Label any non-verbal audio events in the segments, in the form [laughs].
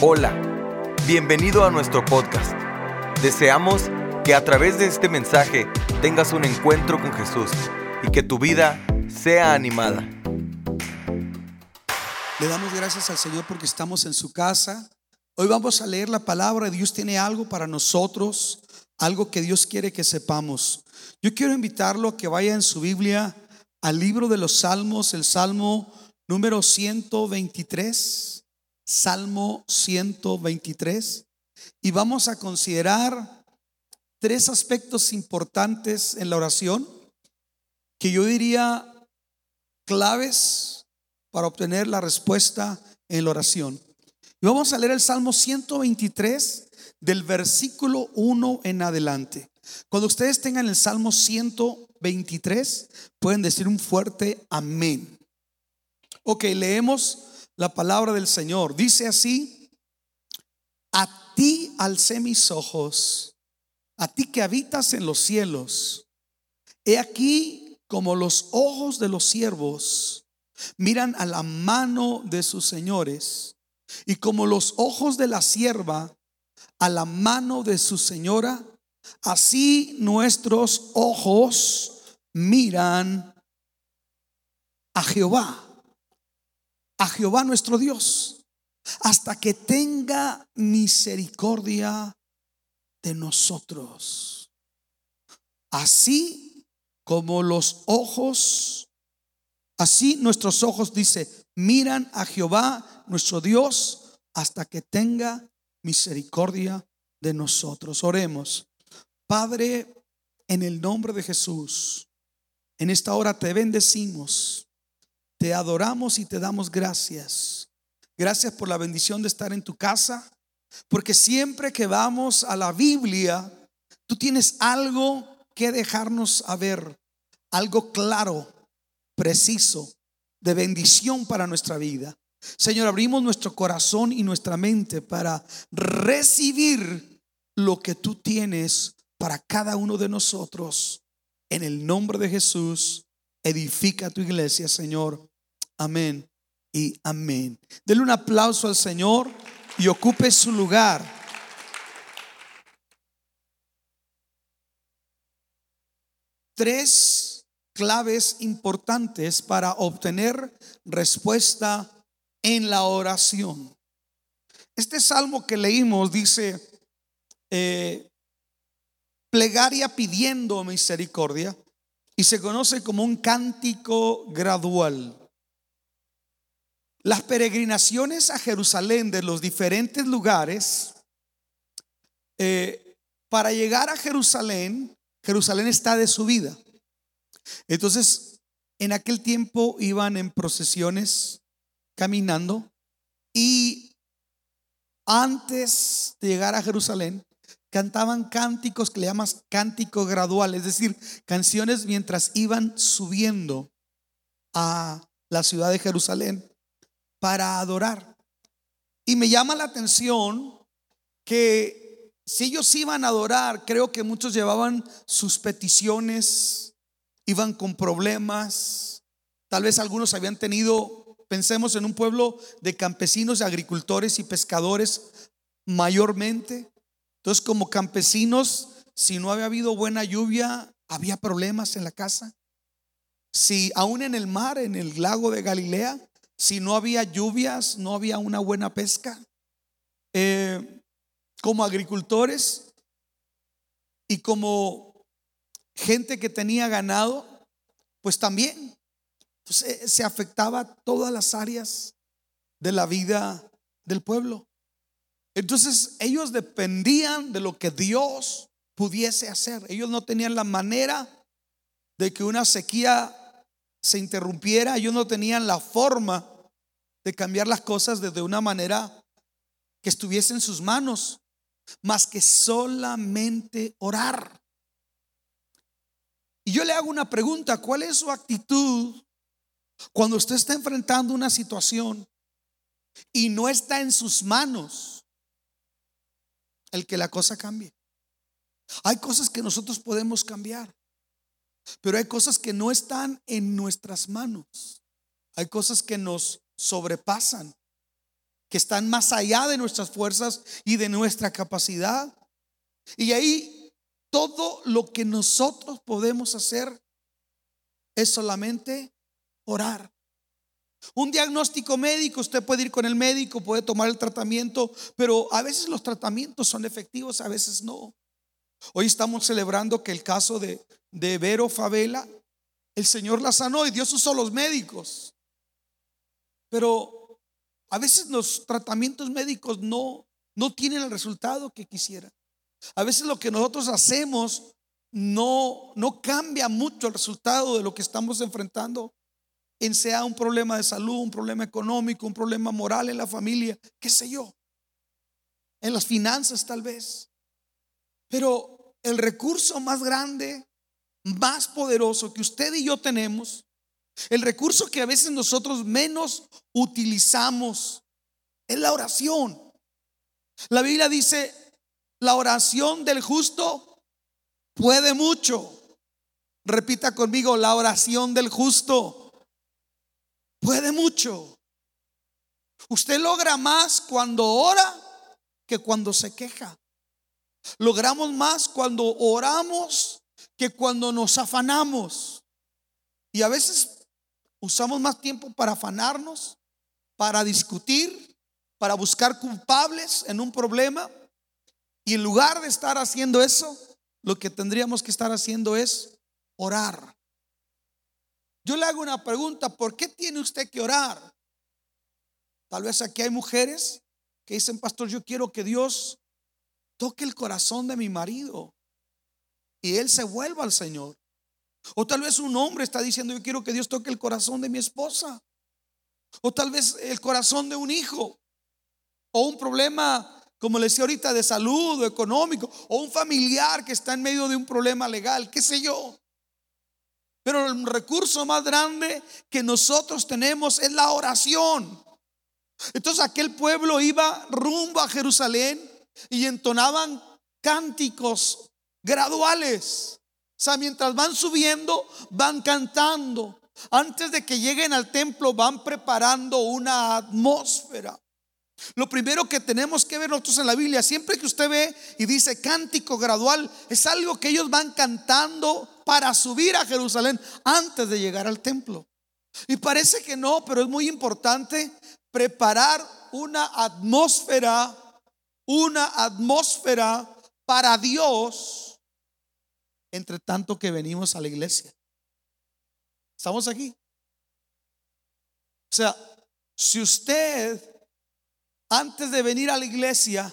Hola, bienvenido a nuestro podcast. Deseamos que a través de este mensaje tengas un encuentro con Jesús y que tu vida sea animada. Le damos gracias al Señor porque estamos en su casa. Hoy vamos a leer la palabra. Dios tiene algo para nosotros, algo que Dios quiere que sepamos. Yo quiero invitarlo a que vaya en su Biblia al libro de los Salmos, el Salmo número 123. Salmo 123 y vamos a considerar tres aspectos importantes en la oración que yo diría claves para obtener la respuesta en la oración. Y vamos a leer el Salmo 123 del versículo 1 en adelante. Cuando ustedes tengan el Salmo 123, pueden decir un fuerte amén. Ok, leemos la palabra del Señor. Dice así, a ti alcé mis ojos, a ti que habitas en los cielos. He aquí como los ojos de los siervos miran a la mano de sus señores y como los ojos de la sierva a la mano de su señora, así nuestros ojos miran a Jehová a Jehová nuestro Dios hasta que tenga misericordia de nosotros. Así como los ojos, así nuestros ojos, dice, miran a Jehová nuestro Dios hasta que tenga misericordia de nosotros. Oremos. Padre, en el nombre de Jesús, en esta hora te bendecimos. Te adoramos y te damos gracias. Gracias por la bendición de estar en tu casa, porque siempre que vamos a la Biblia, tú tienes algo que dejarnos a ver, algo claro, preciso, de bendición para nuestra vida. Señor, abrimos nuestro corazón y nuestra mente para recibir lo que tú tienes para cada uno de nosotros. En el nombre de Jesús, edifica tu iglesia, Señor. Amén y amén. Denle un aplauso al Señor y ocupe su lugar. Tres claves importantes para obtener respuesta en la oración. Este salmo que leímos dice, eh, plegaria pidiendo misericordia y se conoce como un cántico gradual. Las peregrinaciones a Jerusalén de los diferentes lugares, eh, para llegar a Jerusalén, Jerusalén está de subida. Entonces, en aquel tiempo iban en procesiones caminando y antes de llegar a Jerusalén, cantaban cánticos que le llamas cántico gradual, es decir, canciones mientras iban subiendo a la ciudad de Jerusalén para adorar. Y me llama la atención que si ellos iban a adorar, creo que muchos llevaban sus peticiones, iban con problemas, tal vez algunos habían tenido, pensemos en un pueblo de campesinos, agricultores y pescadores mayormente. Entonces como campesinos, si no había habido buena lluvia, había problemas en la casa. Si aún en el mar, en el lago de Galilea, si no había lluvias, no había una buena pesca. Eh, como agricultores y como gente que tenía ganado, pues también se afectaba todas las áreas de la vida del pueblo. Entonces ellos dependían de lo que Dios pudiese hacer. Ellos no tenían la manera de que una sequía se interrumpiera, ellos no tenían la forma de cambiar las cosas desde una manera que estuviese en sus manos, más que solamente orar. Y yo le hago una pregunta, ¿cuál es su actitud cuando usted está enfrentando una situación y no está en sus manos el que la cosa cambie? Hay cosas que nosotros podemos cambiar. Pero hay cosas que no están en nuestras manos. Hay cosas que nos sobrepasan. que están más allá de nuestras fuerzas y de nuestra capacidad. Y ahí todo lo que nosotros podemos hacer es solamente orar. Un diagnóstico médico, usted puede ir con el médico, puede tomar el tratamiento, pero a veces los tratamientos son efectivos, a veces no. Hoy estamos celebrando que el caso de, de Vero Favela, el Señor la sanó y Dios usó los médicos. Pero a veces los tratamientos médicos no, no tienen el resultado que quisieran. A veces lo que nosotros hacemos no, no cambia mucho el resultado de lo que estamos enfrentando, en sea un problema de salud, un problema económico, un problema moral en la familia, qué sé yo, en las finanzas tal vez. Pero el recurso más grande, más poderoso que usted y yo tenemos, el recurso que a veces nosotros menos utilizamos, es la oración. La Biblia dice, la oración del justo puede mucho. Repita conmigo, la oración del justo puede mucho. Usted logra más cuando ora que cuando se queja. Logramos más cuando oramos que cuando nos afanamos. Y a veces usamos más tiempo para afanarnos, para discutir, para buscar culpables en un problema y en lugar de estar haciendo eso, lo que tendríamos que estar haciendo es orar. Yo le hago una pregunta, ¿por qué tiene usted que orar? Tal vez aquí hay mujeres que dicen, pastor, yo quiero que Dios toque el corazón de mi marido y él se vuelva al Señor. O tal vez un hombre está diciendo, yo quiero que Dios toque el corazón de mi esposa. O tal vez el corazón de un hijo. O un problema como le decía ahorita, de salud o económico, o un familiar que está en medio de un problema legal, qué sé yo. Pero el recurso más grande que nosotros tenemos es la oración. Entonces aquel pueblo iba rumbo a Jerusalén y entonaban cánticos graduales. O sea, mientras van subiendo, van cantando. Antes de que lleguen al templo, van preparando una atmósfera. Lo primero que tenemos que ver nosotros en la Biblia, siempre que usted ve y dice cántico gradual, es algo que ellos van cantando para subir a Jerusalén antes de llegar al templo. Y parece que no, pero es muy importante preparar una atmósfera, una atmósfera para Dios, entre tanto que venimos a la iglesia. ¿Estamos aquí? O sea, si usted antes de venir a la iglesia,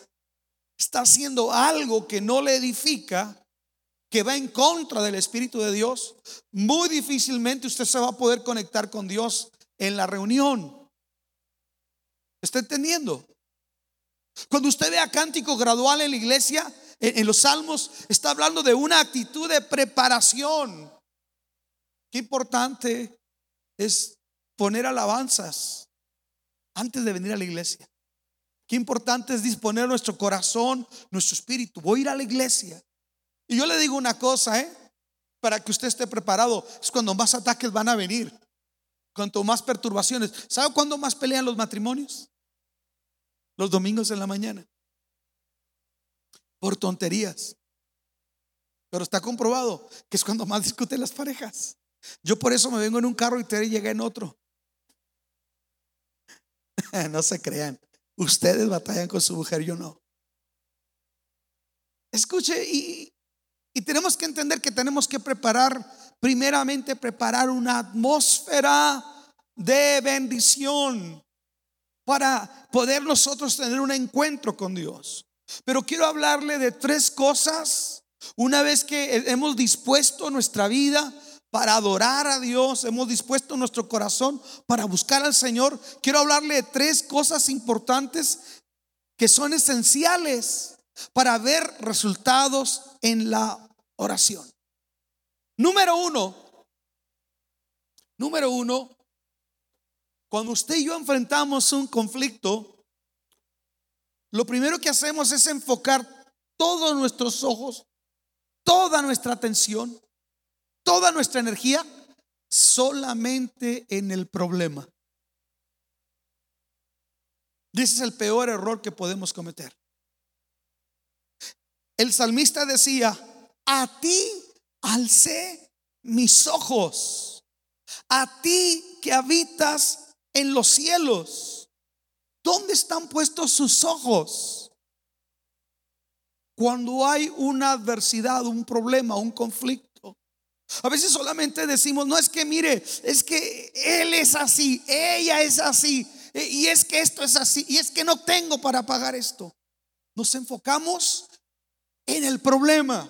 está haciendo algo que no le edifica, que va en contra del Espíritu de Dios, muy difícilmente usted se va a poder conectar con Dios en la reunión. ¿Está entendiendo? Cuando usted vea cántico gradual en la iglesia, en, los salmos, está hablando de una actitud de preparación. Qué importante es poner alabanzas antes de venir a la iglesia. Qué importante es disponer nuestro corazón, nuestro espíritu. Voy a ir a la iglesia. Y yo le digo una cosa, ¿eh? Para que usted esté preparado. Es cuando más ataques van a venir. Cuanto más perturbaciones. ¿Sabe cuándo más pelean los matrimonios? Los domingos en la mañana. Por tonterías. Pero está comprobado que es cuando más discuten las parejas. Yo por eso me vengo en un carro y te llegué en otro. [laughs] no se crean. Ustedes batallan con su mujer, yo no. Escuche, y, y tenemos que entender que tenemos que preparar, primeramente preparar una atmósfera de bendición para poder nosotros tener un encuentro con Dios. Pero quiero hablarle de tres cosas. Una vez que hemos dispuesto nuestra vida para adorar a Dios, hemos dispuesto nuestro corazón para buscar al Señor, quiero hablarle de tres cosas importantes que son esenciales para ver resultados en la oración. Número uno, número uno, cuando usted y yo enfrentamos un conflicto, lo primero que hacemos es enfocar todos nuestros ojos, toda nuestra atención toda nuestra energía solamente en el problema. Ese es el peor error que podemos cometer. El salmista decía, a ti alcé mis ojos, a ti que habitas en los cielos. ¿Dónde están puestos sus ojos? Cuando hay una adversidad, un problema, un conflicto. A veces solamente decimos, no es que mire, es que él es así, ella es así, y es que esto es así, y es que no tengo para pagar esto. Nos enfocamos en el problema.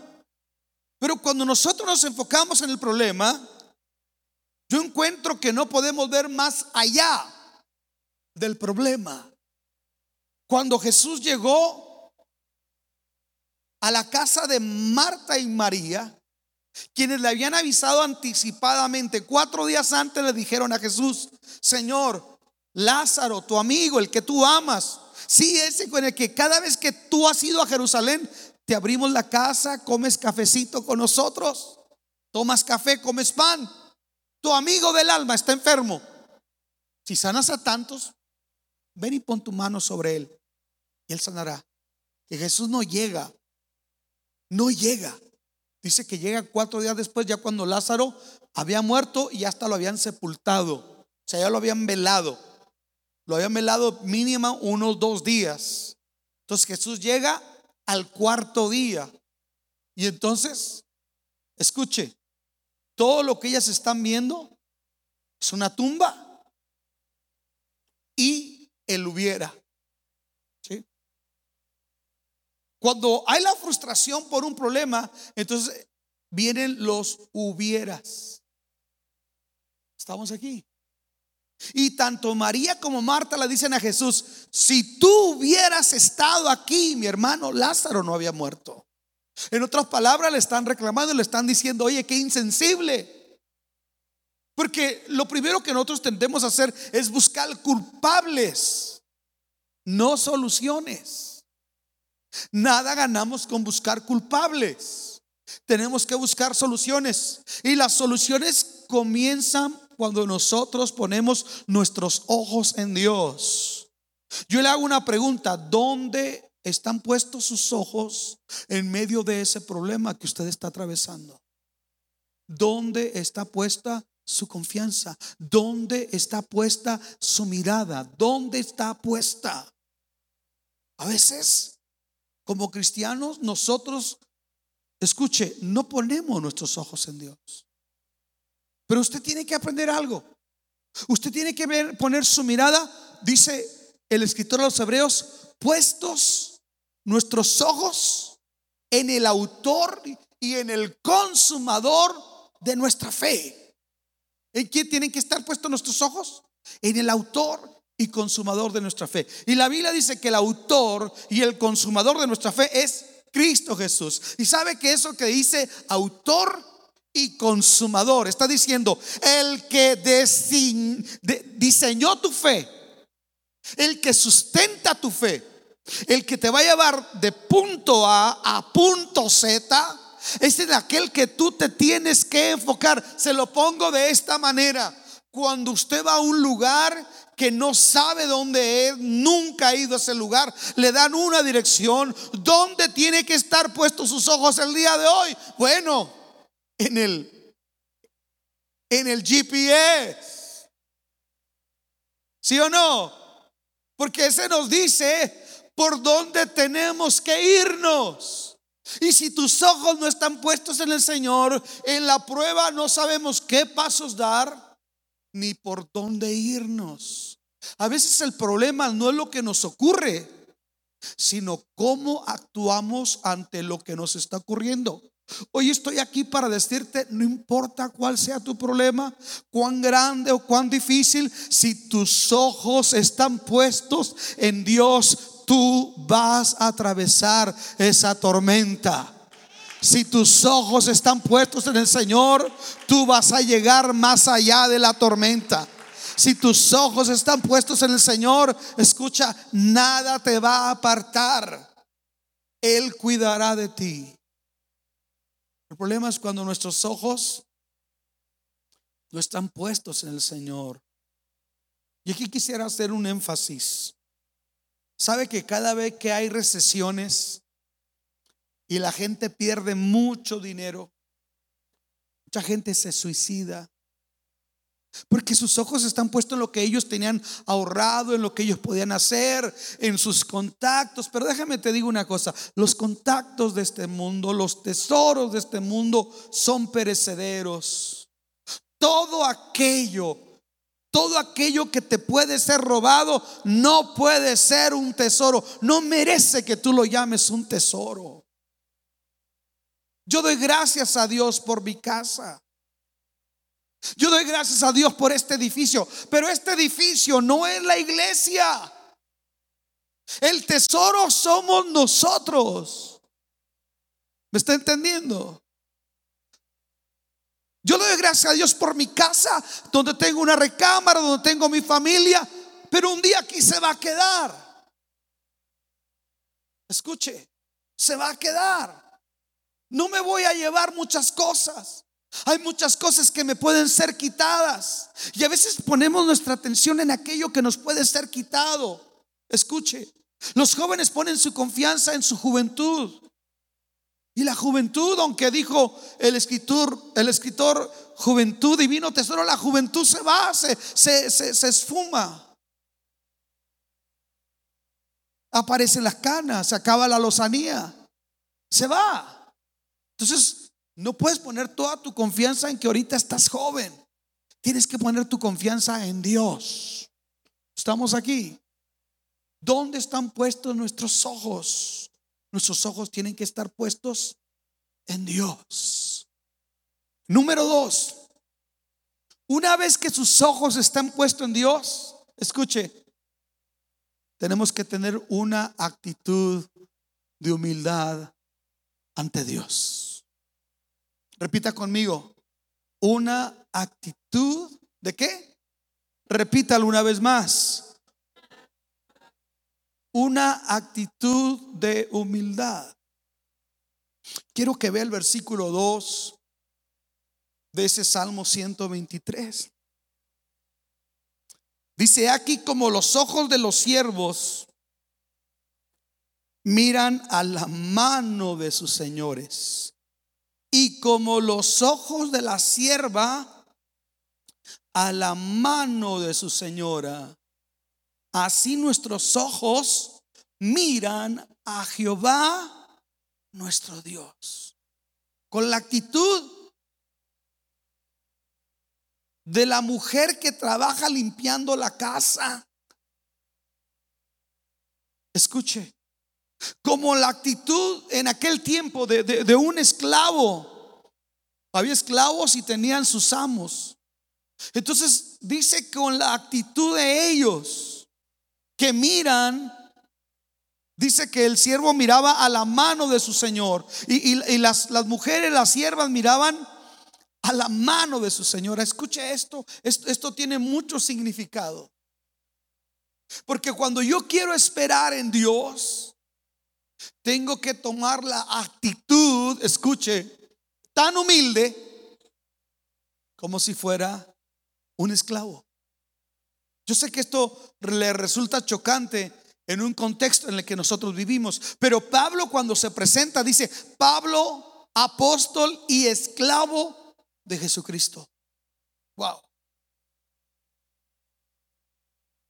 Pero cuando nosotros nos enfocamos en el problema, yo encuentro que no podemos ver más allá del problema. Cuando Jesús llegó a la casa de Marta y María, quienes le habían avisado anticipadamente, cuatro días antes le dijeron a Jesús, Señor, Lázaro, tu amigo, el que tú amas, sí, ese con el que cada vez que tú has ido a Jerusalén, te abrimos la casa, comes cafecito con nosotros, tomas café, comes pan. Tu amigo del alma está enfermo. Si sanas a tantos, ven y pon tu mano sobre él y él sanará. Que Jesús no llega, no llega. Dice que llega cuatro días después, ya cuando Lázaro había muerto y hasta lo habían sepultado. O sea, ya lo habían velado. Lo habían velado mínimo unos dos días. Entonces Jesús llega al cuarto día. Y entonces, escuche, todo lo que ellas están viendo es una tumba y el hubiera. Cuando hay la frustración por un problema, entonces vienen los hubieras. Estamos aquí. Y tanto María como Marta le dicen a Jesús, si tú hubieras estado aquí, mi hermano Lázaro no había muerto. En otras palabras, le están reclamando, le están diciendo, oye, qué insensible. Porque lo primero que nosotros tendemos a hacer es buscar culpables, no soluciones. Nada ganamos con buscar culpables. Tenemos que buscar soluciones. Y las soluciones comienzan cuando nosotros ponemos nuestros ojos en Dios. Yo le hago una pregunta, ¿dónde están puestos sus ojos en medio de ese problema que usted está atravesando? ¿Dónde está puesta su confianza? ¿Dónde está puesta su mirada? ¿Dónde está puesta? A veces, como cristianos, nosotros, escuche, no ponemos nuestros ojos en Dios. Pero usted tiene que aprender algo. Usted tiene que ver, poner su mirada, dice el escritor de los Hebreos, puestos nuestros ojos en el autor y en el consumador de nuestra fe. ¿En quién tienen que estar puestos nuestros ojos? En el autor y consumador de nuestra fe. Y la Biblia dice que el autor y el consumador de nuestra fe es Cristo Jesús. Y sabe que eso que dice autor y consumador. Está diciendo, el que diseñó tu fe, el que sustenta tu fe, el que te va a llevar de punto A a punto Z, es en aquel que tú te tienes que enfocar. Se lo pongo de esta manera. Cuando usted va a un lugar que no sabe dónde es, nunca ha ido a ese lugar, le dan una dirección, ¿dónde tiene que estar puestos sus ojos el día de hoy? Bueno, en el, en el GPS. ¿Sí o no? Porque ese nos dice por dónde tenemos que irnos. Y si tus ojos no están puestos en el Señor, en la prueba no sabemos qué pasos dar ni por dónde irnos. A veces el problema no es lo que nos ocurre, sino cómo actuamos ante lo que nos está ocurriendo. Hoy estoy aquí para decirte, no importa cuál sea tu problema, cuán grande o cuán difícil, si tus ojos están puestos en Dios, tú vas a atravesar esa tormenta. Si tus ojos están puestos en el Señor, tú vas a llegar más allá de la tormenta. Si tus ojos están puestos en el Señor, escucha, nada te va a apartar. Él cuidará de ti. El problema es cuando nuestros ojos no están puestos en el Señor. Y aquí quisiera hacer un énfasis. ¿Sabe que cada vez que hay recesiones y la gente pierde mucho dinero, mucha gente se suicida? Porque sus ojos están puestos en lo que ellos tenían ahorrado, en lo que ellos podían hacer, en sus contactos. Pero déjame te digo una cosa, los contactos de este mundo, los tesoros de este mundo son perecederos. Todo aquello, todo aquello que te puede ser robado, no puede ser un tesoro. No merece que tú lo llames un tesoro. Yo doy gracias a Dios por mi casa. Yo doy gracias a Dios por este edificio, pero este edificio no es la iglesia. El tesoro somos nosotros. ¿Me está entendiendo? Yo doy gracias a Dios por mi casa, donde tengo una recámara, donde tengo mi familia, pero un día aquí se va a quedar. Escuche, se va a quedar. No me voy a llevar muchas cosas. Hay muchas cosas que me pueden ser quitadas. Y a veces ponemos nuestra atención en aquello que nos puede ser quitado. Escuche, los jóvenes ponen su confianza en su juventud. Y la juventud, aunque dijo el escritor, el escritor juventud divino tesoro, la juventud se va, se, se, se esfuma. Aparecen las canas, se acaba la lozanía, se va. Entonces, no puedes poner toda tu confianza en que ahorita estás joven. Tienes que poner tu confianza en Dios. Estamos aquí. ¿Dónde están puestos nuestros ojos? Nuestros ojos tienen que estar puestos en Dios. Número dos. Una vez que sus ojos están puestos en Dios, escuche, tenemos que tener una actitud de humildad ante Dios. Repita conmigo. Una actitud de qué? Repítalo una vez más. Una actitud de humildad. Quiero que vea el versículo 2 de ese Salmo 123. Dice aquí como los ojos de los siervos miran a la mano de sus señores y como los ojos de la sierva a la mano de su señora, así nuestros ojos miran a Jehová nuestro Dios. Con la actitud de la mujer que trabaja limpiando la casa. Escuche, como la actitud en aquel tiempo de, un esclavo. Había esclavos y tenían sus amos. Entonces dice con la actitud de ellos que miran, dice que el siervo miraba a la mano de su señor y, las, las, mujeres, las siervas miraban a la mano de su señora. Escuche esto, esto tiene mucho significado. Porque cuando yo quiero esperar en Dios, tengo que tomar la actitud, escuche, tan humilde como si fuera un esclavo. Yo sé que esto le resulta chocante en un contexto en el que nosotros vivimos, pero Pablo cuando se presenta dice, Pablo, apóstol y esclavo de Jesucristo. Wow.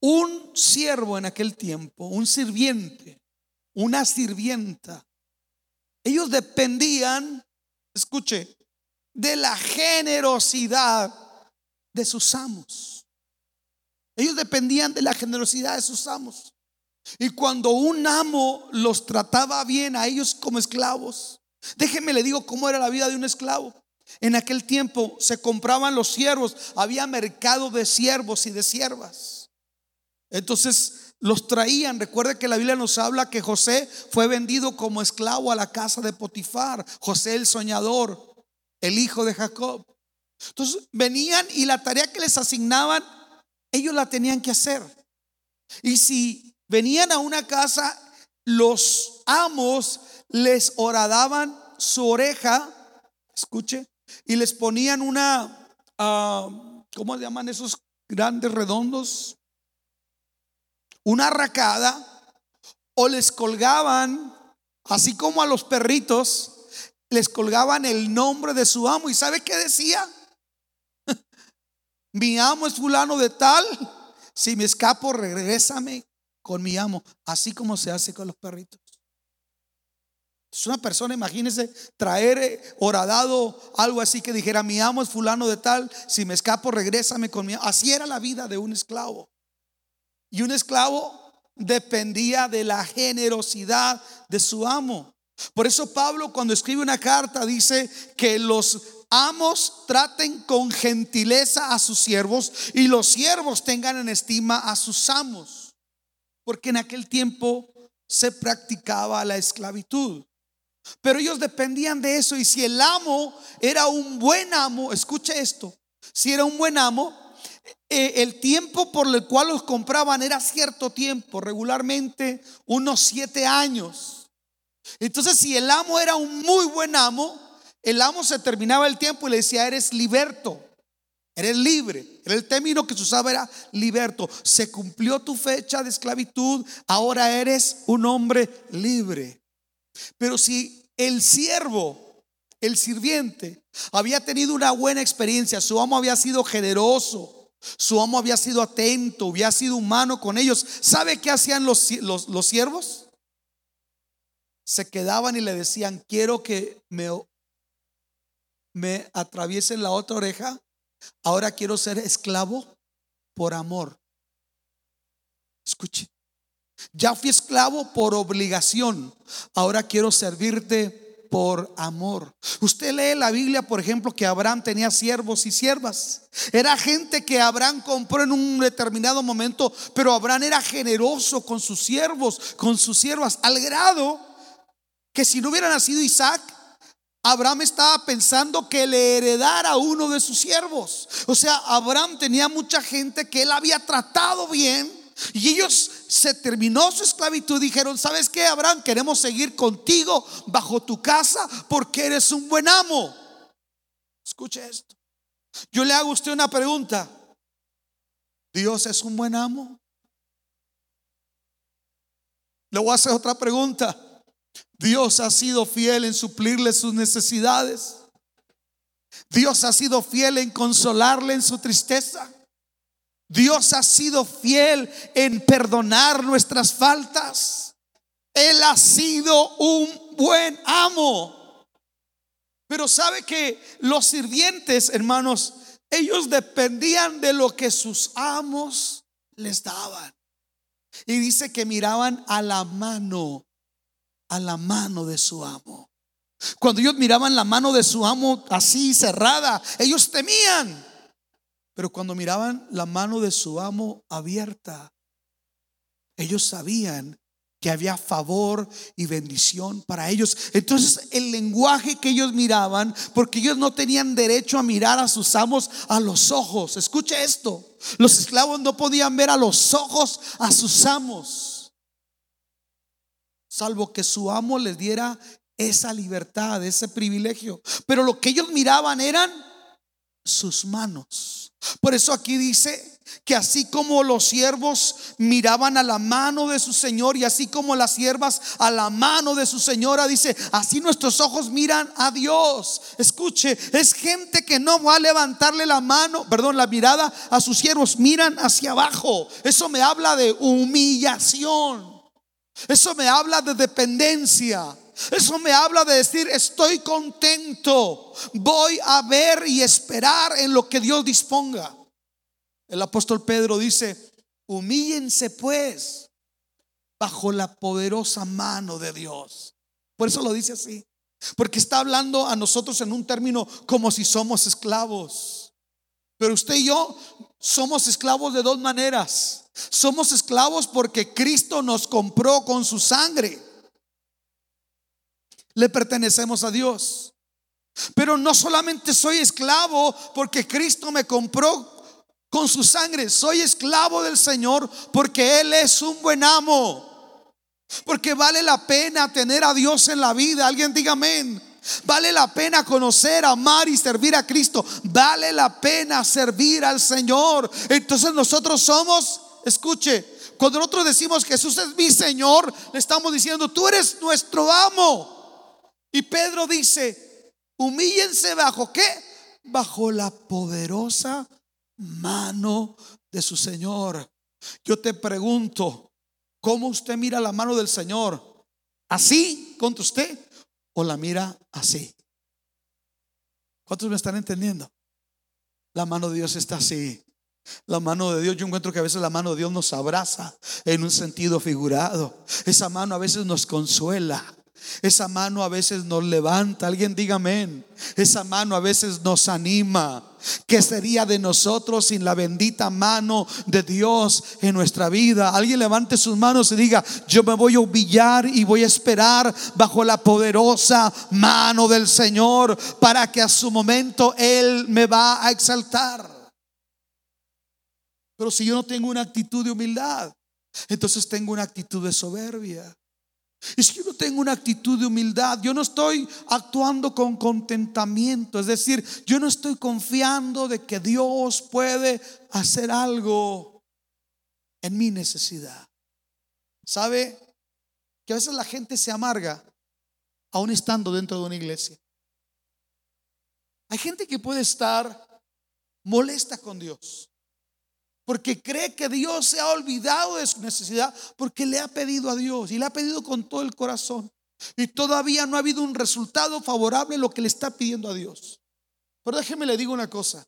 Un siervo en aquel tiempo, un sirviente, una sirvienta. Ellos dependían, escuche, de la generosidad de sus amos. Ellos dependían de la generosidad de sus amos. Y cuando un amo los trataba bien a ellos como esclavos, déjenme le digo cómo era la vida de un esclavo. En aquel tiempo se compraban los siervos, había mercado de siervos y de siervas. Entonces los traían. Recuerde que la Biblia nos habla que José fue vendido como esclavo a la casa de Potifar. José el soñador, el hijo de Jacob. Entonces venían y la tarea que les asignaban, ellos la tenían que hacer. Y si venían a una casa, los amos les horadaban su oreja, escuche, y les ponían una, uh, ¿cómo se llaman esos grandes redondos? una arracada o les colgaban, así como a los perritos, les colgaban el nombre de su amo. ¿Y sabe qué decía? Mi amo es fulano de tal. Si me escapo, regrésame con mi amo. Así como se hace con los perritos. Es una persona, imagínese, traer eh, horadado algo así que dijera, mi amo es fulano de tal, si me escapo, regrésame con mi amo. Así era la vida de un esclavo. Y un esclavo dependía de la generosidad de su amo. Por eso Pablo cuando escribe una carta dice que los amos traten con gentileza a sus siervos y los siervos tengan en estima a sus amos. Porque en aquel tiempo se practicaba la esclavitud. Pero ellos dependían de eso y si el amo era un buen amo, escuche esto, si era un buen amo, eh, el tiempo por el cual los compraban era cierto tiempo, regularmente unos siete años. Entonces, si el amo era un muy buen amo, el amo se terminaba el tiempo y le decía, eres liberto, eres libre. Era el término que se usaba era liberto. Se cumplió tu fecha de esclavitud, ahora eres un hombre libre. Pero si el siervo, el sirviente, había tenido una buena experiencia, su amo había sido generoso, su amo había sido atento, había sido humano con ellos. ¿Sabe qué hacían los, los, siervos? Se quedaban y le decían, quiero que me, me atraviesen la otra oreja. Ahora quiero ser esclavo por amor. Escuche. Ya fui esclavo por obligación. Ahora quiero servirte por amor. Usted lee la Biblia, por ejemplo, que Abraham tenía siervos y siervas. Era gente que Abraham compró en un determinado momento, pero Abraham era generoso con sus siervos, con sus siervas, al grado que si no hubiera nacido Isaac, Abraham estaba pensando que le heredara uno de sus siervos. O sea, Abraham tenía mucha gente que él había tratado bien y ellos se terminó su esclavitud. Dijeron, ¿sabes qué, Abraham? Queremos seguir contigo bajo tu casa porque eres un buen amo. Escuche esto. Yo le hago a usted una pregunta. ¿Dios es un buen amo? Le voy a hacer otra pregunta. ¿Dios ha sido fiel en suplirle sus necesidades? ¿Dios ha sido fiel en consolarle en su tristeza? Dios ha sido fiel en perdonar nuestras faltas. Él ha sido un buen amo. Pero sabe que los sirvientes, hermanos, ellos dependían de lo que sus amos les daban. Y dice que miraban a la mano, a la mano de su amo. Cuando ellos miraban la mano de su amo así cerrada, ellos temían. Pero cuando miraban la mano de su amo abierta, ellos sabían que había favor y bendición para ellos. Entonces el lenguaje que ellos miraban, porque ellos no tenían derecho a mirar a sus amos a los ojos. Escuche esto, los esclavos no podían ver a los ojos a sus amos, salvo que su amo les diera esa libertad, ese privilegio. Pero lo que ellos miraban eran sus manos. Por eso aquí dice que así como los siervos miraban a la mano de su Señor y así como las siervas a la mano de su Señora, dice, así nuestros ojos miran a Dios. Escuche, es gente que no va a levantarle la mano, perdón, la mirada a sus siervos, miran hacia abajo. Eso me habla de humillación. Eso me habla de dependencia. Eso me habla de decir, estoy contento, voy a ver y esperar en lo que Dios disponga. El apóstol Pedro dice, humíllense pues bajo la poderosa mano de Dios. Por eso lo dice así, porque está hablando a nosotros en un término como si somos esclavos. Pero usted y yo somos esclavos de dos maneras. Somos esclavos porque Cristo nos compró con su sangre le pertenecemos a Dios. Pero no solamente soy esclavo porque Cristo me compró con su sangre, soy esclavo del Señor porque Él es un buen amo. Porque vale la pena tener a Dios en la vida. Alguien diga amén. Vale la pena conocer, amar y servir a Cristo. Vale la pena servir al Señor. Entonces nosotros somos, escuche, Cuando nosotros decimos Jesús es mi Señor, le estamos diciendo, tú eres nuestro amo. Y Pedro dice, humíllense bajo qué? Bajo la poderosa mano de su Señor. Yo te pregunto, ¿cómo usted mira la mano del Señor? ¿Así contra usted o la mira así? ¿Cuántos me están entendiendo? La mano de Dios está así. La mano de Dios, yo encuentro que a veces la mano de Dios nos abraza en un sentido figurado. Esa mano a veces nos consuela. Esa mano a veces nos levanta. Alguien diga amén. Esa mano a veces nos anima. ¿Qué sería de nosotros sin la bendita mano de Dios en nuestra vida? Alguien levante sus manos y diga, yo me voy a humillar y voy a esperar bajo la poderosa mano del Señor para que a su momento Él me va a exaltar. Pero si yo no tengo una actitud de humildad, entonces tengo una actitud de soberbia. Y si yo no tengo una actitud de humildad, yo no estoy actuando con contentamiento, es decir, yo no estoy confiando de que Dios puede hacer algo en mi necesidad. ¿Sabe? Que a veces la gente se amarga aún estando dentro de una iglesia. Hay gente que puede estar molesta con Dios porque cree que Dios se ha olvidado de su necesidad, porque le ha pedido a Dios y le ha pedido con todo el corazón. Y todavía no ha habido un resultado favorable en lo que le está pidiendo a Dios. Pero déjeme le digo una cosa.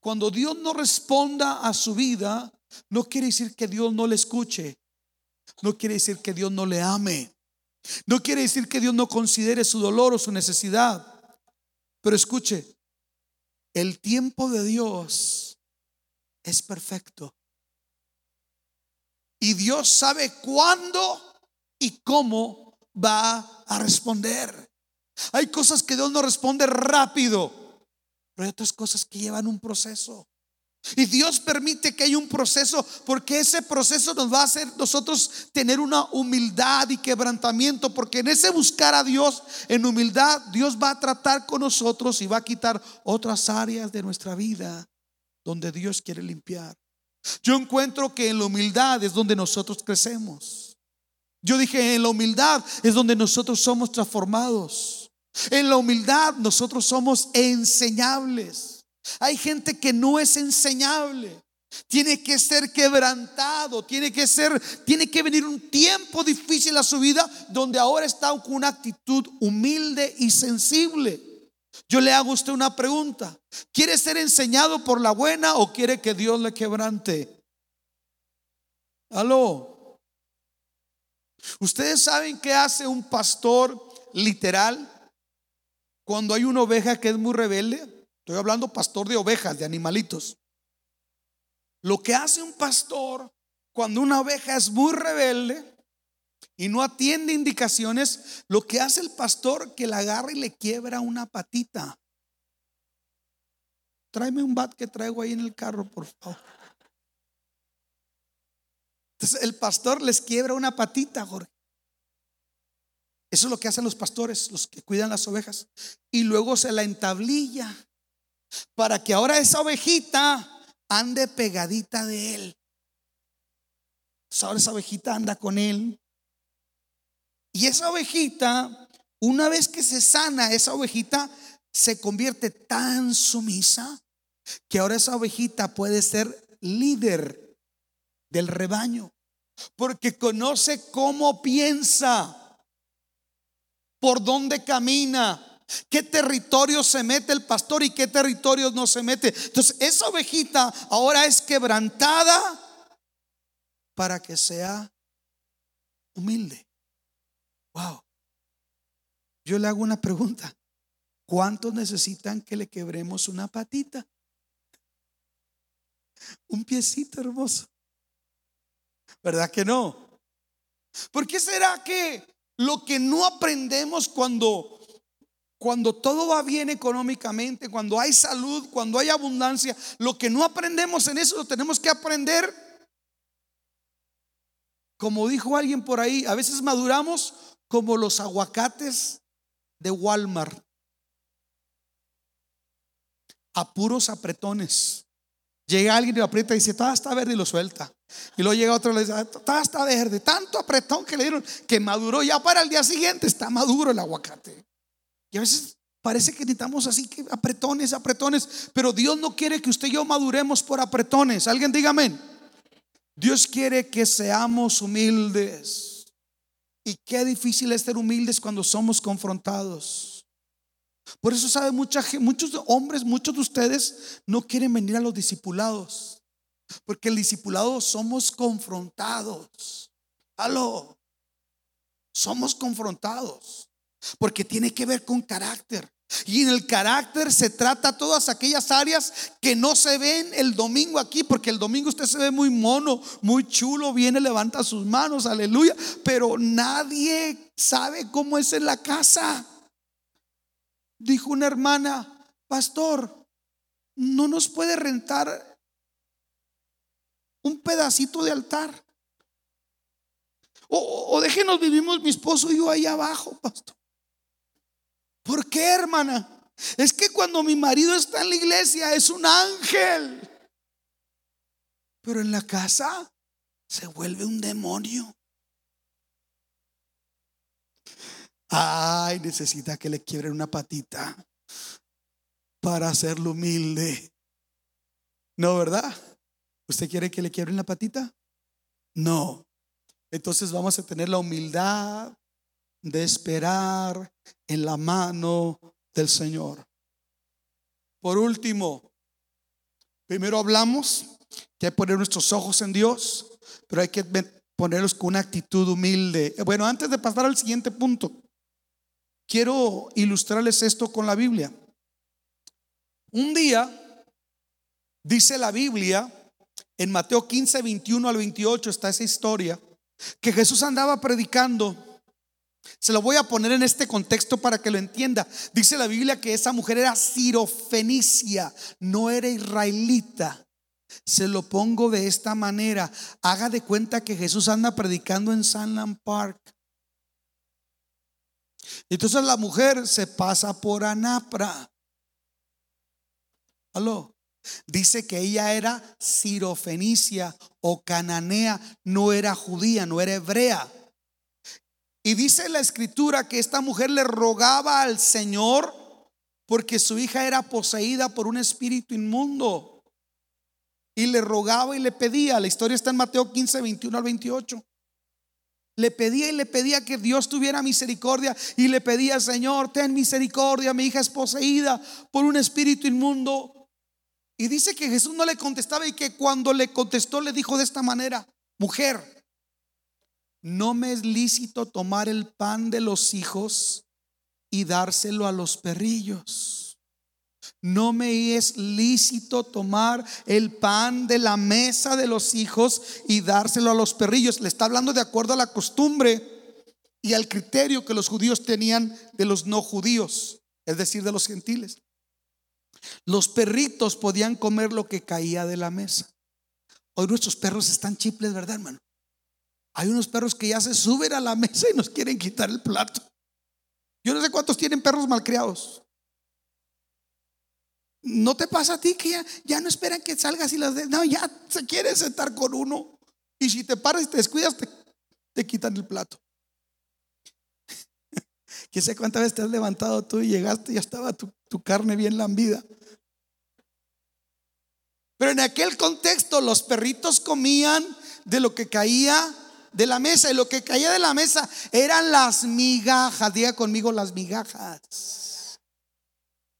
Cuando Dios no responda a su vida, no quiere decir que Dios no le escuche. No quiere decir que Dios no le ame. No quiere decir que Dios no considere su dolor o su necesidad. Pero escuche, el tiempo de Dios es perfecto. Y Dios sabe cuándo y cómo va a responder. Hay cosas que Dios no responde rápido, pero hay otras cosas que llevan un proceso. Y Dios permite que haya un proceso porque ese proceso nos va a hacer nosotros tener una humildad y quebrantamiento, porque en ese buscar a Dios en humildad, Dios va a tratar con nosotros y va a quitar otras áreas de nuestra vida donde Dios quiere limpiar. Yo encuentro que en la humildad es donde nosotros crecemos. Yo dije, en la humildad es donde nosotros somos transformados. En la humildad nosotros somos enseñables. Hay gente que no es enseñable. Tiene que ser quebrantado, tiene que ser, tiene que venir un tiempo difícil a su vida donde ahora está con una actitud humilde y sensible. Yo le hago a usted una pregunta. ¿Quiere ser enseñado por la buena o quiere que Dios le quebrante? Aló. Ustedes saben qué hace un pastor literal cuando hay una oveja que es muy rebelde. Estoy hablando pastor de ovejas, de animalitos. Lo que hace un pastor cuando una oveja es muy rebelde y no atiende indicaciones, lo que hace el pastor que la agarra y le quiebra una patita. Tráeme un bat que traigo ahí en el carro, por favor. Entonces el pastor les quiebra una patita, Jorge. Eso es lo que hacen los pastores, los que cuidan las ovejas. Y luego se la entablilla para que ahora esa ovejita ande pegadita de él. ahora esa ovejita anda con él. Y esa ovejita, una vez que se sana, esa ovejita se convierte tan sumisa que ahora esa ovejita puede ser líder del rebaño, porque conoce cómo piensa, por dónde camina, qué territorio se mete el pastor y qué territorio no se mete. Entonces, esa ovejita ahora es quebrantada para que sea humilde. Wow. Yo le hago una pregunta. ¿Cuántos necesitan que le quebremos una patita? Un piecito hermoso. ¿Verdad que no? ¿Por qué será que lo que no aprendemos cuando cuando todo va bien económicamente, cuando hay salud, cuando hay abundancia, lo que no aprendemos en eso lo tenemos que aprender. Como dijo alguien por ahí, a veces maduramos como los aguacates de Walmart. A puros apretones. Llega alguien y lo aprieta y dice, toda está verde y lo suelta. Y luego llega otro y le dice, está, está verde, tanto apretón que le dieron que maduró. Ya para el día siguiente está maduro el aguacate. Y a veces parece que necesitamos así que apretones, apretones. Pero Dios no quiere que usted y yo maduremos por apretones. Alguien diga amén. Dios quiere que seamos humildes. Y qué difícil es ser humildes cuando somos confrontados. Por eso sabe mucha, muchos hombres, muchos de ustedes no quieren venir a los discipulados. Porque el discipulado somos confrontados. Aló. Somos confrontados. Porque tiene que ver con carácter. Y en el carácter se trata todas aquellas áreas que no se ven el domingo aquí, porque el domingo usted se ve muy mono, muy chulo, viene, levanta sus manos, aleluya, pero nadie sabe cómo es en la casa. Dijo una hermana, pastor, no nos puede rentar un pedacito de altar. O, déjenos vivimos mi esposo y yo ahí abajo, pastor. ¿Por qué, hermana? Es que cuando mi marido está en la iglesia es un ángel. Pero en la casa se vuelve un demonio. Ay, necesita que le quiebren una patita para hacerlo humilde. No, ¿verdad? ¿Usted quiere que le quiebren la patita? No. Entonces vamos a tener la humildad de esperar en la mano del Señor. Por último, primero hablamos que hay que poner nuestros ojos en Dios, pero hay que ponerlos con una actitud humilde. Bueno, antes de pasar al siguiente punto, quiero ilustrarles esto con la Biblia. Un día, dice la Biblia, en Mateo 15, 21 al 28 está esa historia, que Jesús andaba predicando se lo voy a poner en este contexto para que lo entienda. Dice la Biblia que esa mujer era sirofenicia, no era israelita. Se lo pongo de esta manera. Haga de cuenta que Jesús anda predicando en Sunland Park. Entonces la mujer se pasa por Anapra. Aló. Dice que ella era sirofenicia o cananea, no era judía, no era hebrea. Y dice la escritura que esta mujer le rogaba al Señor porque su hija era poseída por un espíritu inmundo. Y le rogaba y le pedía. La historia está en Mateo 15, 21 al 28. Le pedía y le pedía que Dios tuviera misericordia. Y le pedía, Señor, ten misericordia. Mi hija es poseída por un espíritu inmundo. Y dice que Jesús no le contestaba y que cuando le contestó le dijo de esta manera, mujer, no me es lícito tomar el pan de los hijos y dárselo a los perrillos. No me es lícito tomar el pan de la mesa de los hijos y dárselo a los perrillos. Le está hablando de acuerdo a la costumbre y al criterio que los judíos tenían de los no judíos, es decir, de los gentiles. Los perritos podían comer lo que caía de la mesa. Hoy nuestros perros están chiples, ¿verdad, hermano? Hay unos perros que ya se suben a la mesa y nos quieren quitar el plato. Yo no sé cuántos tienen perros malcriados. ¿No te pasa a ti que ya, no esperan que salgas y las de, no, ya se quieren sentar con uno? Y si te paras y te descuidas, te, quitan el plato. [laughs] Que sé cuántas veces te has levantado tú y llegaste y ya estaba tu, tu carne bien lambida. Pero en aquel contexto los perritos comían de lo que caía de la mesa y lo que caía de la mesa eran las migajas. Diga conmigo las migajas.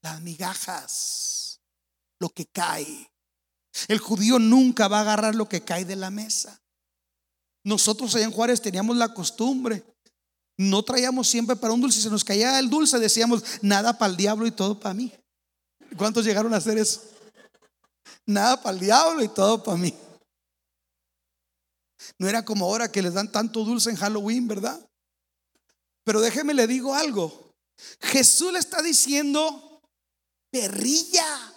Las migajas. Lo que cae. El judío nunca va a agarrar lo que cae de la mesa. Nosotros allá en Juárez teníamos la costumbre. No traíamos siempre para un dulce. Se nos caía el dulce. Decíamos nada para el diablo y todo para mí. ¿Cuántos llegaron a hacer eso? Nada para el diablo y todo para mí. No era como ahora que les dan tanto dulce en Halloween, ¿verdad? Pero déjeme le digo algo. Jesús le está diciendo perrilla.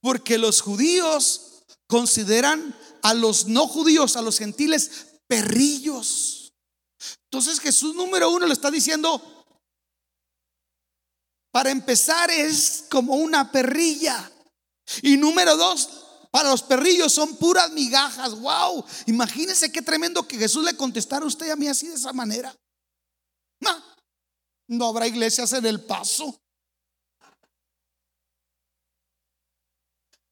Porque los judíos consideran a los no judíos, a los gentiles, perrillos. Entonces Jesús número uno le está diciendo, para empezar es como una perrilla. Y número dos, Para los perrillos son puras migajas. Wow. Imagínense qué tremendo que Jesús le contestara a usted y a mí así de esa manera. no habrá iglesias en el paso.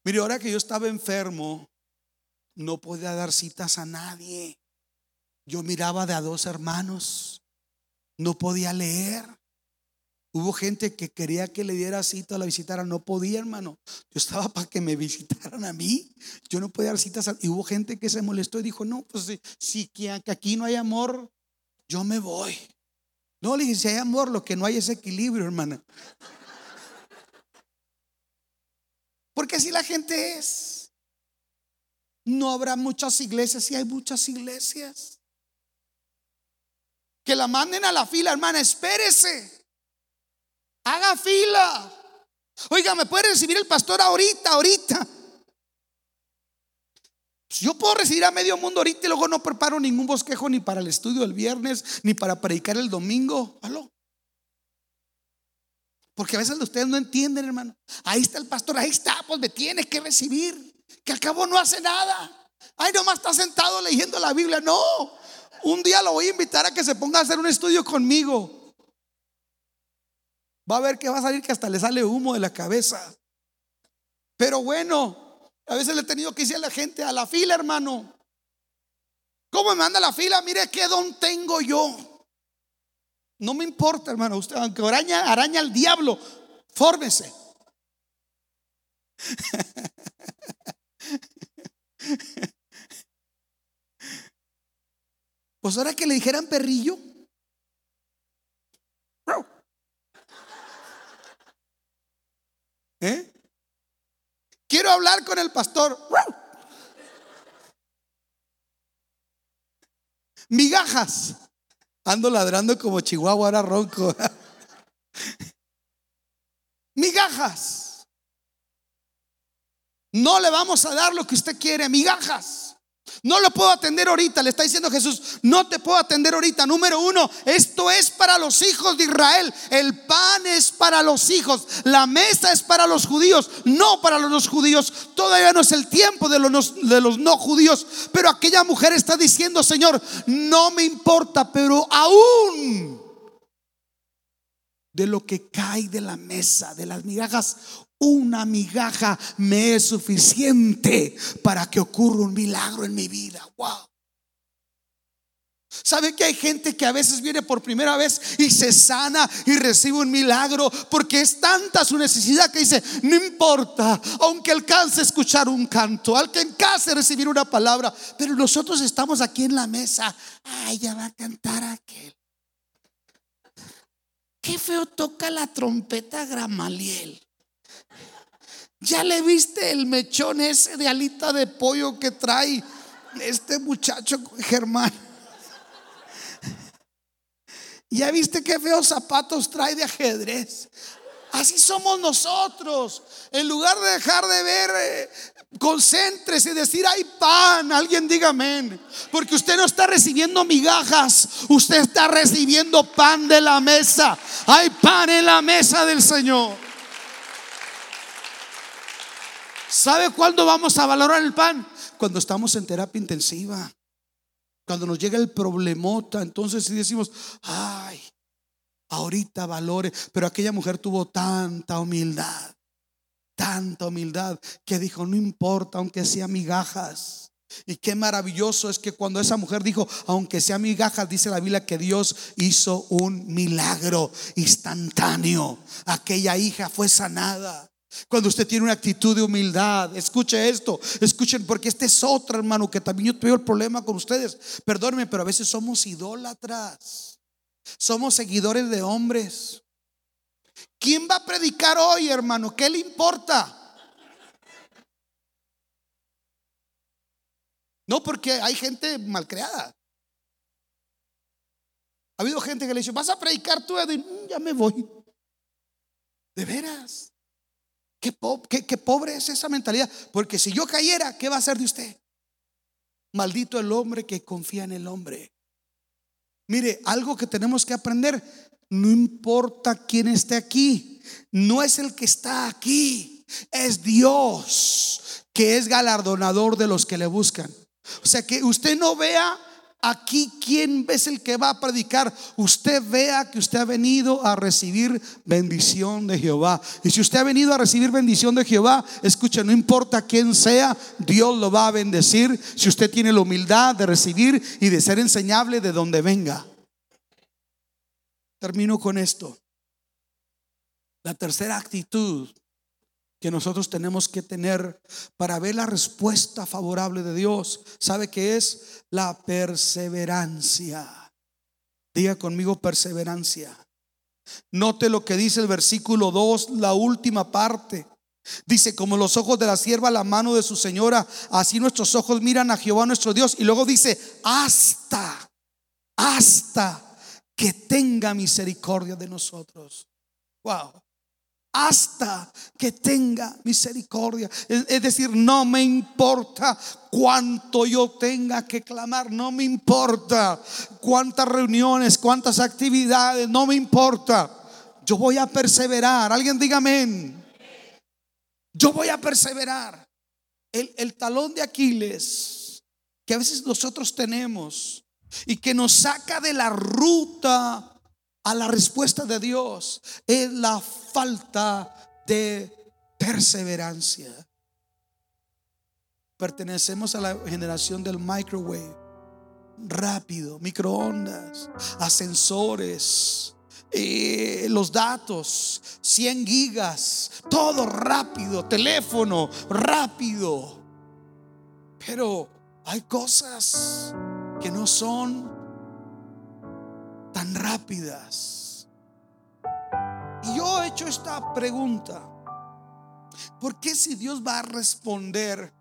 Mire, ahora que yo estaba enfermo, no podía dar citas a nadie. Yo miraba de a dos hermanos, no podía leer. Hubo gente que quería que le diera cita a la visitara, no podía, hermano. Yo estaba para que me [laughs] visitaran a mí. Yo no podía dar citas. y hubo gente que se molestó y dijo, no, pues si, que aquí no hay amor, yo me voy. No, le dije, si hay amor, lo que no hay es equilibrio, hermana. [laughs] Porque así la gente es. No habrá muchas iglesias si hay muchas iglesias. Que la manden a la fila, hermana, espérese. Haga fila. Oiga, ¿me puede recibir el pastor ahorita, ahorita? Pues yo puedo recibir a medio mundo ahorita y luego no preparo ningún bosquejo ni para el estudio el viernes, ni para predicar el domingo. ¿Aló? Porque a veces ustedes no entienden, hermano. Ahí está el pastor, ahí está, pues me tiene que recibir. Que al cabo no hace nada. Ay, nomás está sentado leyendo la Biblia. No, un día lo voy a invitar a que se ponga a hacer un estudio conmigo. Va a ver que va a salir que hasta le sale humo de la cabeza. Pero bueno, a veces le he tenido que decir a la gente a la fila, hermano. ¿Cómo me manda la fila? Mire qué don tengo yo. No me importa, hermano. Usted, aunque araña, araña al diablo, fórmese. [laughs] Pues ahora que le dijeran perrillo. ¿Eh? Quiero hablar con el pastor. Migajas. Ando ladrando como Chihuahua, ahora ronco. [laughs] Migajas. No le vamos a dar lo que usted quiere, migajas. No lo puedo atender ahorita, le está diciendo Jesús, no te puedo atender ahorita. Número uno, esto es para los hijos de Israel. El pan es para los hijos, la mesa es para los judíos, no para los judíos. Todavía no es el tiempo de los, no judíos. Pero aquella mujer está diciendo, Señor, no me importa, pero aún de lo que cae de la mesa, de las migajas, una migaja me es suficiente para que ocurra un milagro en mi vida. Wow. ¿Sabe que hay gente que a veces viene por primera vez y se sana y recibe un milagro porque es tanta su necesidad que dice, no importa, aunque alcance a escuchar un canto, al que alcance recibir una palabra, pero nosotros estamos aquí en la mesa, ay, ya va a cantar aquel. Qué feo toca la trompeta Gramaliel. ¿Ya le viste el mechón ese de alita de pollo que trae este muchacho Germán? ¿Ya viste qué feos zapatos trae de ajedrez? Así somos nosotros. En lugar de dejar de ver, eh, concéntrese y decir, hay pan. Alguien diga amén. Porque usted no está recibiendo migajas. Usted está recibiendo pan de la mesa. Hay pan en la mesa del Señor. ¿Sabe cuándo vamos a valorar el pan? Cuando estamos en terapia intensiva. Cuando nos llega el problemota, entonces decimos, ay, ahorita valore. Pero aquella mujer tuvo tanta humildad, tanta humildad, que dijo, no importa, aunque sea migajas. Y qué maravilloso es que cuando esa mujer dijo, aunque sea migajas, dice la Biblia que Dios hizo un milagro instantáneo. Aquella hija fue sanada. Cuando usted tiene una actitud de humildad, escuche esto, escuchen, porque este es otro hermano que también yo tuve el problema con ustedes. Perdónenme, pero a veces somos idólatras, somos seguidores de hombres. ¿Quién va a predicar hoy, hermano? ¿Qué le importa? No, porque hay gente malcreada. Ha habido gente que le dice, vas a predicar tú, Edwin, mm, ya me voy. De veras. Qué, pobre es esa mentalidad. Porque si yo cayera, ¿qué va a hacer de usted? Maldito el hombre que confía en el hombre. Mire, algo que tenemos que aprender, no importa quién esté aquí, no es el que está aquí, es Dios que es galardonador de los que le buscan. O sea, que usted no vea aquí quién es el que va a predicar. Usted vea que usted ha venido a recibir bendición de Jehová. Y si usted ha venido a recibir bendición de Jehová, escuche, no importa quién sea, Dios lo va a bendecir si usted tiene la humildad de recibir y de ser enseñable de donde venga. Termino con esto. La tercera actitud que nosotros tenemos que tener para ver la respuesta favorable de Dios, ¿sabe qué es? La perseverancia. Diga conmigo perseverancia. Note lo que dice el versículo 2, la última parte. Dice, como los ojos de la sierva la mano de su señora, así nuestros ojos miran a Jehová nuestro Dios. Y luego dice, hasta, hasta que tenga misericordia de nosotros. Wow hasta que tenga misericordia. Es, decir, no me importa cuánto yo tenga que clamar, no me importa cuántas reuniones, cuántas actividades, no me importa. Yo voy a perseverar. Alguien diga amén. Yo voy a perseverar. El, el talón de Aquiles que a veces nosotros tenemos y que nos saca de la ruta a la respuesta de Dios es la falta de perseverancia. Pertenecemos a la generación del microwave, rápido, microondas, ascensores, eh, los datos, 100 gigas, todo rápido, teléfono rápido. Pero hay cosas que no son rápidas. Y yo he hecho esta pregunta. ¿Por qué si Dios va a responder,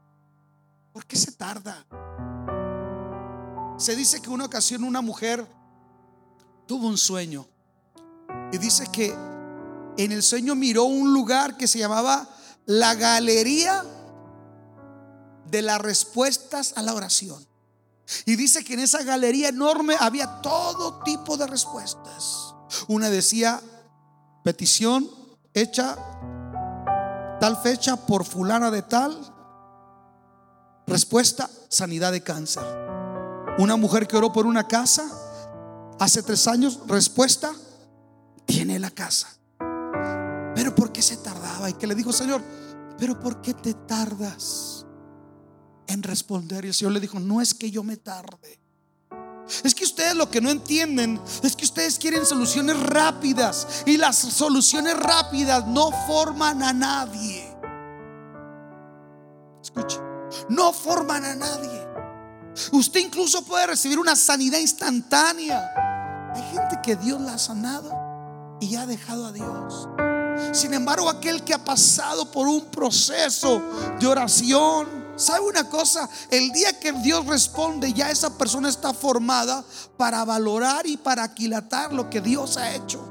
por qué se tarda? Se dice que una ocasión una mujer tuvo un sueño y dice que en el sueño miró un lugar que se llamaba la galería de las respuestas a la oración. Y dice que en esa galería enorme había todo tipo de respuestas. Una decía, petición hecha tal fecha por fulana de tal. Respuesta, sanidad de cáncer. Una mujer que oró por una casa hace tres años, respuesta, tiene la casa. Pero ¿por qué se tardaba? Y que le dijo, Señor, pero ¿por qué te tardas? En responder. Y el Señor le dijo, no es que yo me tarde. Es que ustedes lo que no entienden es que ustedes quieren soluciones rápidas y las soluciones rápidas no forman a nadie. Escuche, no forman a nadie. Usted incluso puede recibir una sanidad instantánea. Hay gente que Dios la ha sanado y ha dejado a Dios. Sin embargo, aquel que ha pasado por un proceso de oración, ¿Sabe una cosa? El día que Dios responde, ya esa persona está formada para valorar y para aquilatar lo que Dios ha hecho.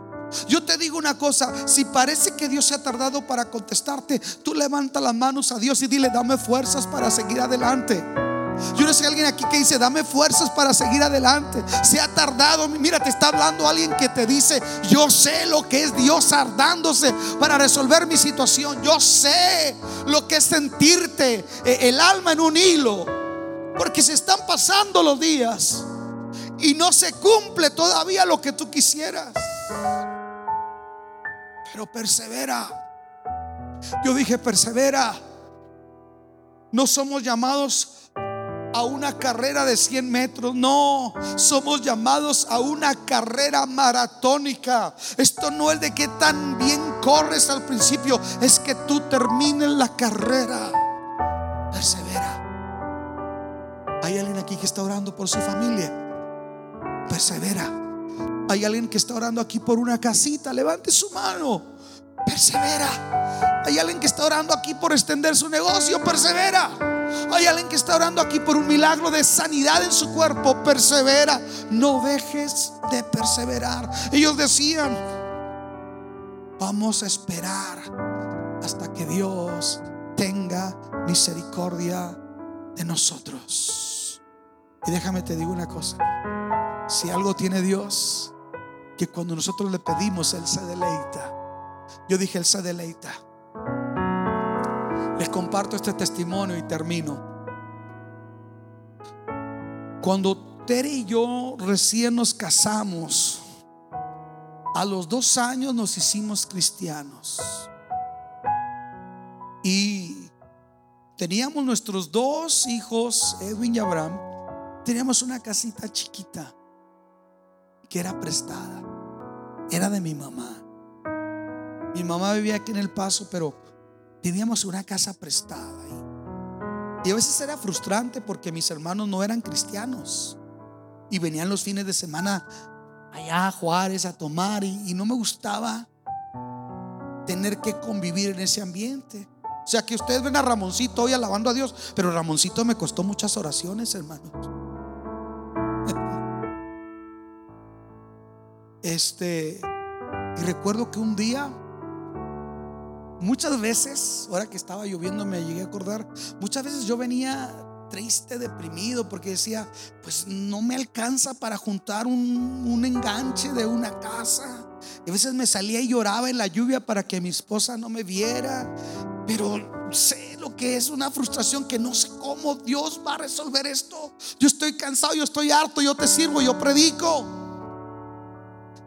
Yo te digo una cosa, si parece que Dios se ha tardado para contestarte, tú levanta las manos a Dios y dile, dame fuerzas para seguir adelante. Yo no sé alguien aquí que dice, dame fuerzas para seguir adelante. Se ha tardado. Mira, te está hablando alguien que te dice, yo sé lo que es Dios tardándose para resolver mi situación. Yo sé lo que es sentirte eh, el alma en un hilo. Porque se están pasando los días y no se cumple todavía lo que tú quisieras. Pero persevera. Yo dije, persevera. No somos llamados a una carrera de 100 metros. No, somos llamados a una carrera maratónica. Esto no es de que tan bien corres al principio, es que tú termines la carrera. Persevera. Hay alguien aquí que está orando por su familia. Persevera. Hay alguien que está orando aquí por una casita. Levante su mano. Persevera. Hay alguien que está orando aquí por extender su negocio. Persevera. Hay alguien que está orando aquí por un milagro de sanidad en su cuerpo. Persevera. No dejes de perseverar. Ellos decían, vamos a esperar hasta que Dios tenga misericordia de nosotros. Y déjame te digo una cosa. Si algo tiene Dios, que cuando nosotros le pedimos, Él se deleita. Yo dije, Él se deleita. Le comparto este testimonio y termino. Cuando Tere y yo recién nos casamos, a los dos años nos hicimos cristianos. Y teníamos nuestros dos hijos, Edwin y Abraham. Teníamos una casita chiquita que era prestada. Era de mi mamá. Mi mamá vivía aquí en El Paso, pero vivíamos una casa prestada. Y a veces era frustrante porque mis hermanos no eran cristianos. Y venían los fines de semana allá a Juárez a tomar y, no me gustaba tener que convivir en ese ambiente. O sea que ustedes ven a Ramoncito hoy alabando a Dios, pero Ramoncito me costó muchas oraciones, hermanos. [laughs] Este, y recuerdo que un día Muchas veces, ahora que estaba lloviendo, me llegué a acordar, muchas veces yo venía triste, deprimido, porque decía, pues no me alcanza para juntar un, enganche de una casa. Y a veces me salía y lloraba en la lluvia para que mi esposa no me viera. Pero sé lo que es una frustración que no sé cómo Dios va a resolver esto. Yo estoy cansado, yo estoy harto, yo te sirvo, yo predico.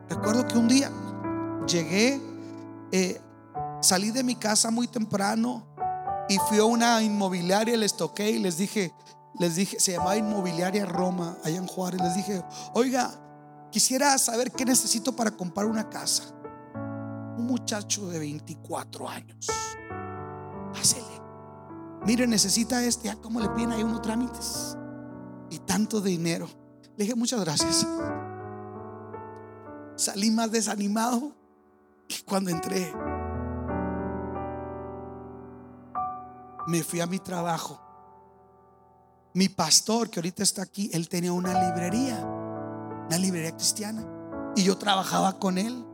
Recuerdo que un día llegué eh, Salí de mi casa muy temprano y fui a una inmobiliaria, les toqué y les dije, les dije, se llamaba Inmobiliaria Roma, allá en Juárez. Les dije, oiga, quisiera saber qué necesito para comprar una casa. Un muchacho de 24 años. Pásele. Mire, necesita este. ¿A cómo le piden ahí unos trámites? Y tanto dinero. Le dije, muchas gracias. Salí más desanimado que cuando entré. Me fui a mi trabajo. Mi pastor, que ahorita está aquí, él tenía una librería, una librería cristiana. Y yo trabajaba con él.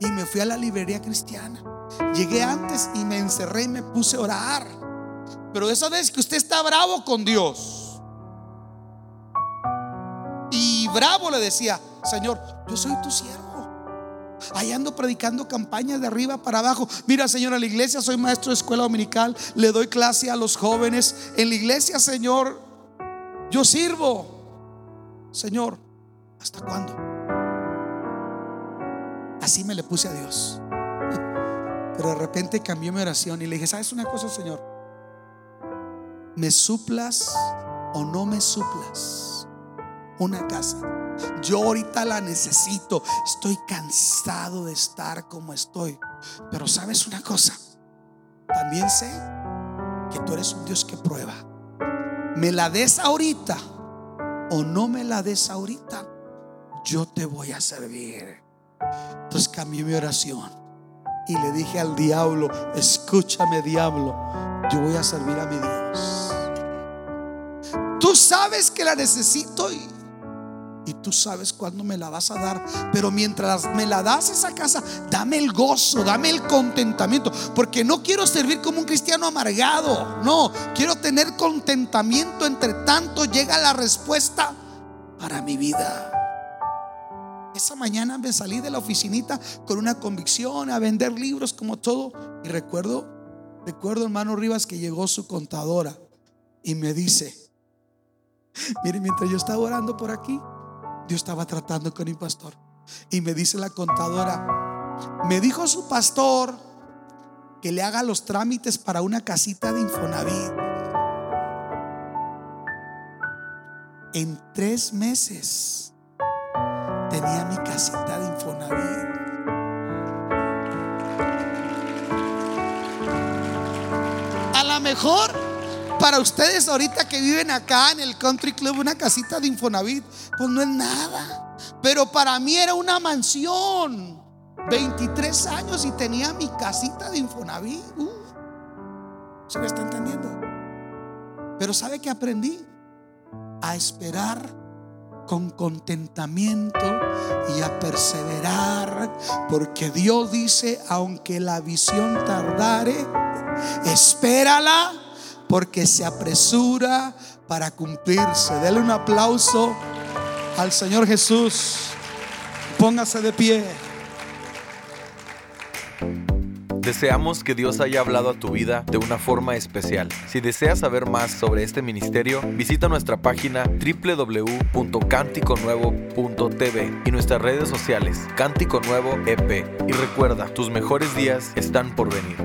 Y me fui a la librería cristiana. Llegué antes y me encerré y me puse a orar. Pero esa vez que usted está bravo con Dios. Y bravo le decía, Señor, yo soy tu siervo. Ahí ando predicando campañas de arriba para abajo. Mira, Señor, en la iglesia soy maestro de escuela dominical. Le doy clase a los jóvenes. En la iglesia, Señor, yo sirvo. Señor, ¿hasta cuándo? Así me le puse a Dios. Pero de repente cambió mi oración y le dije, ¿sabes una cosa, Señor? ¿Me suplas o no me suplas una casa? Yo ahorita la necesito. Estoy cansado de estar como estoy. Pero sabes una cosa, también sé que tú eres un Dios que prueba. Me la des ahorita o no me la des ahorita, yo te voy a servir. Entonces cambié mi oración y le dije al diablo, escúchame diablo, yo voy a servir a mi Dios. Tú sabes que la necesito y y tú sabes cuándo me la vas a dar. Pero mientras me la das esa casa, dame el gozo, dame el contentamiento. Porque no quiero servir como un cristiano amargado. No, quiero tener contentamiento. Entre tanto llega la respuesta para mi vida. Esa mañana me salí de la oficinita con una convicción a vender libros como todo. Y recuerdo, recuerdo hermano Rivas que llegó su contadora y me dice, mire, mientras yo estaba orando por aquí, Dios estaba tratando con mi pastor. Y me dice la contadora, me dijo su pastor que le haga los trámites para una casita de Infonavit. En tres meses tenía mi casita de Infonavit. A lo mejor para ustedes ahorita que viven acá en el Country Club, una casita de Infonavit, pues no es nada. Pero para mí era una mansión. 23 años y tenía mi casita de Infonavit. ¿Se me está entendiendo? Pero ¿sabe que aprendí? A esperar con contentamiento y a perseverar, porque Dios dice, aunque la visión tardare, espérala porque se apresura para cumplirse. Dele un aplauso al Señor Jesús. Póngase de pie. Deseamos que Dios haya hablado a tu vida de una forma especial. Si deseas saber más sobre este ministerio, visita nuestra página www.canticonuevo.tv y nuestras redes sociales Cántico Nuevo EP. Y recuerda, tus mejores días están por venir.